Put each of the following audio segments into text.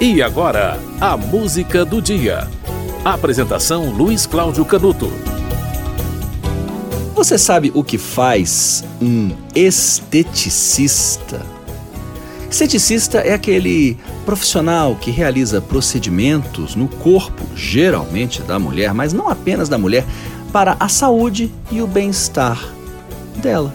E agora, a música do dia. Apresentação Luiz Cláudio Canuto. Você sabe o que faz um esteticista? Esteticista é aquele profissional que realiza procedimentos no corpo, geralmente da mulher, mas não apenas da mulher, para a saúde e o bem-estar dela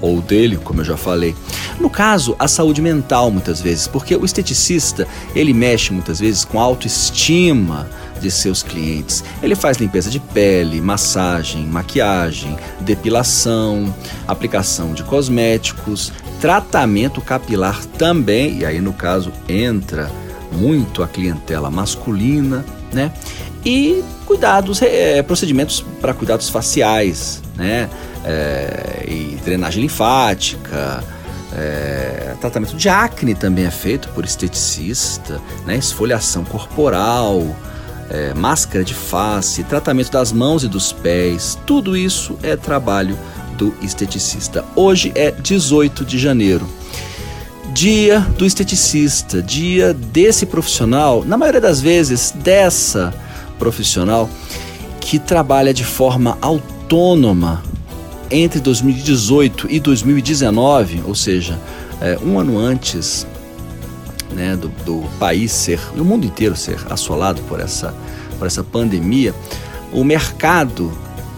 ou dele, como eu já falei. No caso, a saúde mental muitas vezes, porque o esteticista, ele mexe muitas vezes com a autoestima de seus clientes. Ele faz limpeza de pele, massagem, maquiagem, depilação, aplicação de cosméticos, tratamento capilar também, e aí no caso entra muito a clientela masculina, né? E cuidados, é, procedimentos para cuidados faciais, né? É, e drenagem linfática, é, tratamento de acne também é feito por esteticista, né? esfoliação corporal, é, máscara de face, tratamento das mãos e dos pés, tudo isso é trabalho do esteticista. Hoje é 18 de janeiro. Dia do esteticista, dia desse profissional, na maioria das vezes dessa profissional que trabalha de forma autônoma entre 2018 e 2019, ou seja, é, um ano antes né, do, do país ser, o mundo inteiro ser assolado por essa, por essa pandemia, o mercado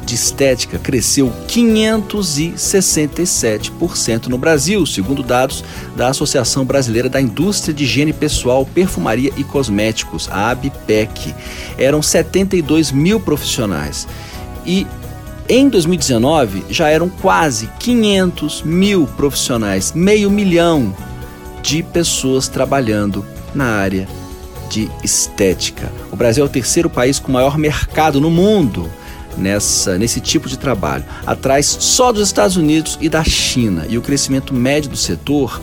de estética cresceu 567% no Brasil, segundo dados da Associação Brasileira da Indústria de Higiene Pessoal, Perfumaria e Cosméticos, a ABPEC. Eram 72 mil profissionais. E em 2019 já eram quase 500 mil profissionais, meio milhão de pessoas trabalhando na área de estética. O Brasil é o terceiro país com maior mercado no mundo nessa, nesse tipo de trabalho, atrás só dos Estados Unidos e da China. E o crescimento médio do setor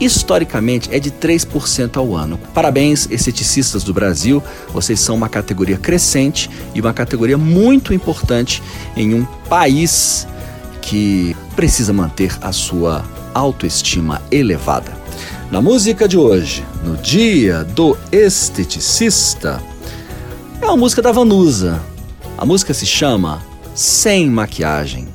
historicamente é de 3% ao ano. Parabéns, esteticistas do Brasil, vocês são uma categoria crescente e uma categoria muito importante em um país que precisa manter a sua autoestima elevada. Na música de hoje, no Dia do Esteticista, é uma música da Vanusa, a música se chama Sem Maquiagem.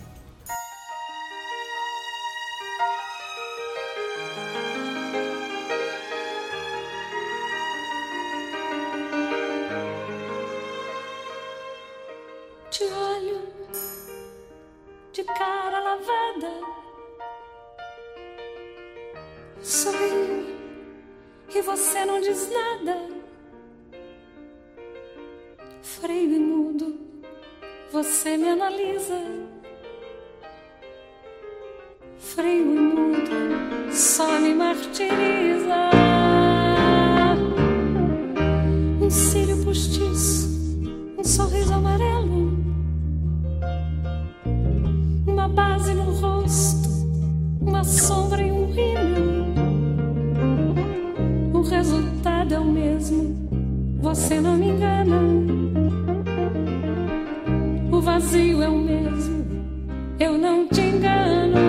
Lavada, sorrio e você não diz nada. Freio e mudo você me analisa. Freio e mudo só me martiriza. Um cílio postiço, um sorriso amarelo, você não me engana o vazio é o mesmo, eu não te engano.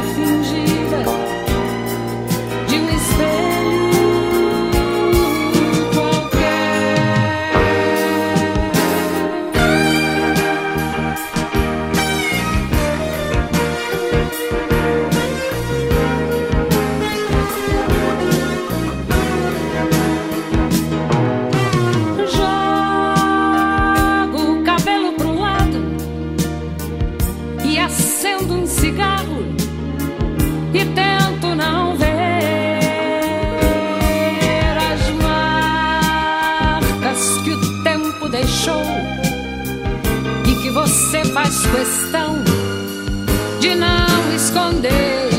e tento não ver as marcas que o tempo deixou e que você faz questão de não esconder.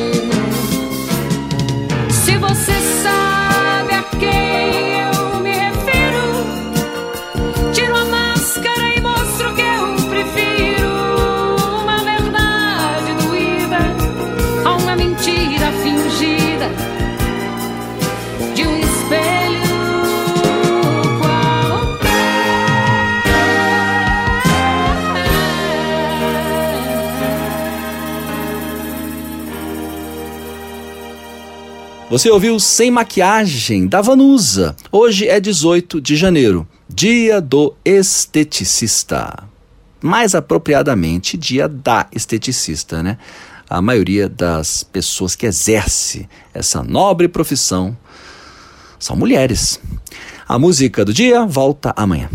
Você ouviu Sem Maquiagem, da Vanusa. Hoje é 18 de janeiro, dia do esteticista. Mais apropriadamente, dia da esteticista, né? A maioria das pessoas que exerce essa nobre profissão são mulheres. A música do dia volta amanhã.